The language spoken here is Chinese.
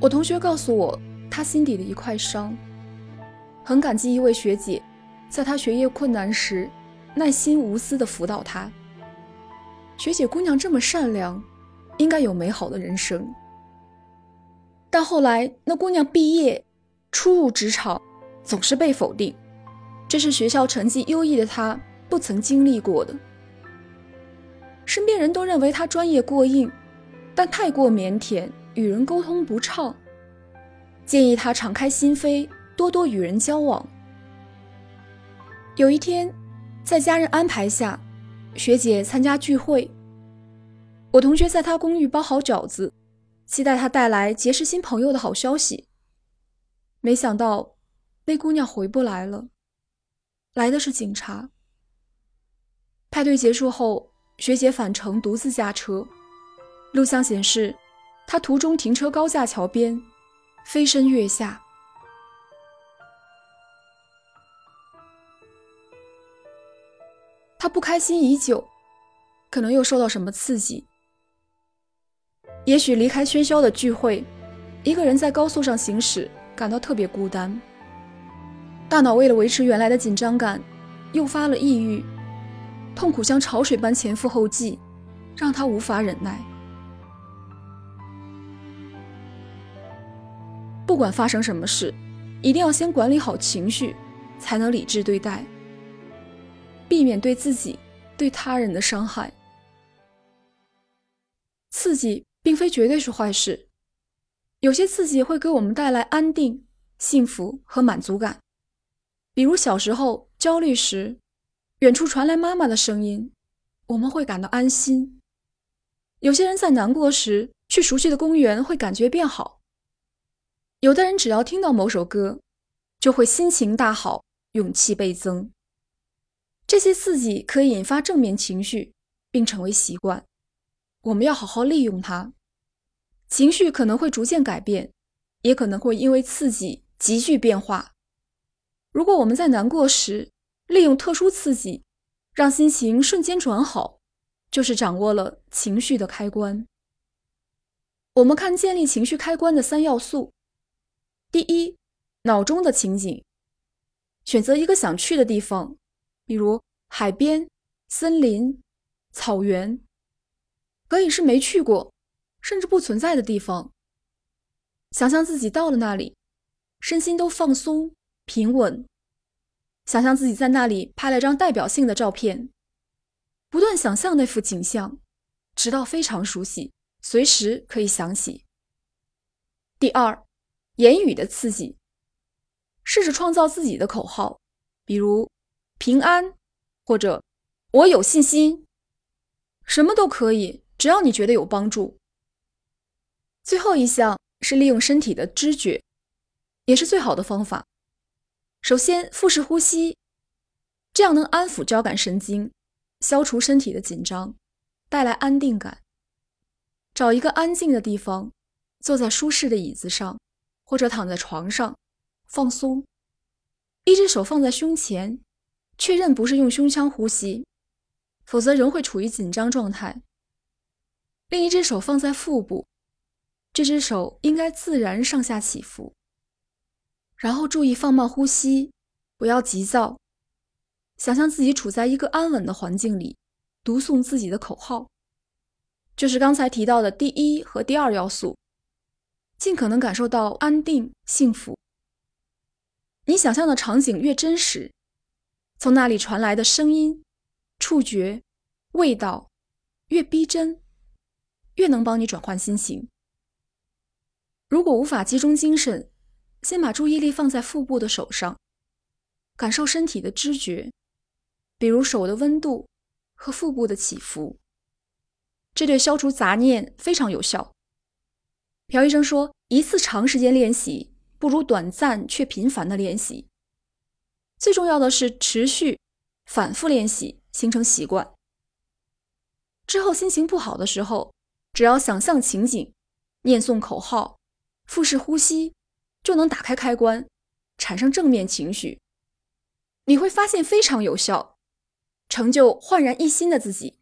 我同学告诉我，他心底的一块伤，很感激一位学姐，在他学业困难时，耐心无私地辅导他。学姐姑娘这么善良，应该有美好的人生。但后来，那姑娘毕业，初入职场，总是被否定，这是学校成绩优异的她不曾经历过的。身边人都认为她专业过硬，但太过腼腆，与人沟通不畅。建议他敞开心扉，多多与人交往。有一天，在家人安排下，学姐参加聚会，我同学在她公寓包好饺子。期待她带来结识新朋友的好消息，没想到那姑娘回不来了，来的是警察。派对结束后，学姐返程独自驾车，录像显示他途中停车高架桥边，飞身跃下。他不开心已久，可能又受到什么刺激。也许离开喧嚣的聚会，一个人在高速上行驶，感到特别孤单。大脑为了维持原来的紧张感，诱发了抑郁，痛苦像潮水般前赴后继，让他无法忍耐。不管发生什么事，一定要先管理好情绪，才能理智对待，避免对自己、对他人的伤害。刺激。并非绝对是坏事，有些刺激会给我们带来安定、幸福和满足感。比如小时候焦虑时，远处传来妈妈的声音，我们会感到安心。有些人在难过时，去熟悉的公园会感觉变好。有的人只要听到某首歌，就会心情大好，勇气倍增。这些刺激可以引发正面情绪，并成为习惯。我们要好好利用它，情绪可能会逐渐改变，也可能会因为刺激急剧变化。如果我们在难过时利用特殊刺激，让心情瞬间转好，就是掌握了情绪的开关。我们看建立情绪开关的三要素：第一，脑中的情景，选择一个想去的地方，比如海边、森林、草原。可以是没去过，甚至不存在的地方。想象自己到了那里，身心都放松平稳。想象自己在那里拍了张代表性的照片，不断想象那幅景象，直到非常熟悉，随时可以想起。第二，言语的刺激，试着创造自己的口号，比如“平安”或者“我有信心”，什么都可以。只要你觉得有帮助。最后一项是利用身体的知觉，也是最好的方法。首先，腹式呼吸，这样能安抚交感神经，消除身体的紧张，带来安定感。找一个安静的地方，坐在舒适的椅子上，或者躺在床上，放松。一只手放在胸前，确认不是用胸腔呼吸，否则仍会处于紧张状态。另一只手放在腹部，这只手应该自然上下起伏。然后注意放慢呼吸，不要急躁。想象自己处在一个安稳的环境里，读诵自己的口号，就是刚才提到的第一和第二要素。尽可能感受到安定、幸福。你想象的场景越真实，从那里传来的声音、触觉、味道越逼真。越能帮你转换心情。如果无法集中精神，先把注意力放在腹部的手上，感受身体的知觉，比如手的温度和腹部的起伏。这对消除杂念非常有效。朴医生说：“一次长时间练习不如短暂却频繁的练习。最重要的是持续、反复练习，形成习惯。之后心情不好的时候。”只要想象情景，念诵口号，腹式呼吸，就能打开开关，产生正面情绪。你会发现非常有效，成就焕然一新的自己。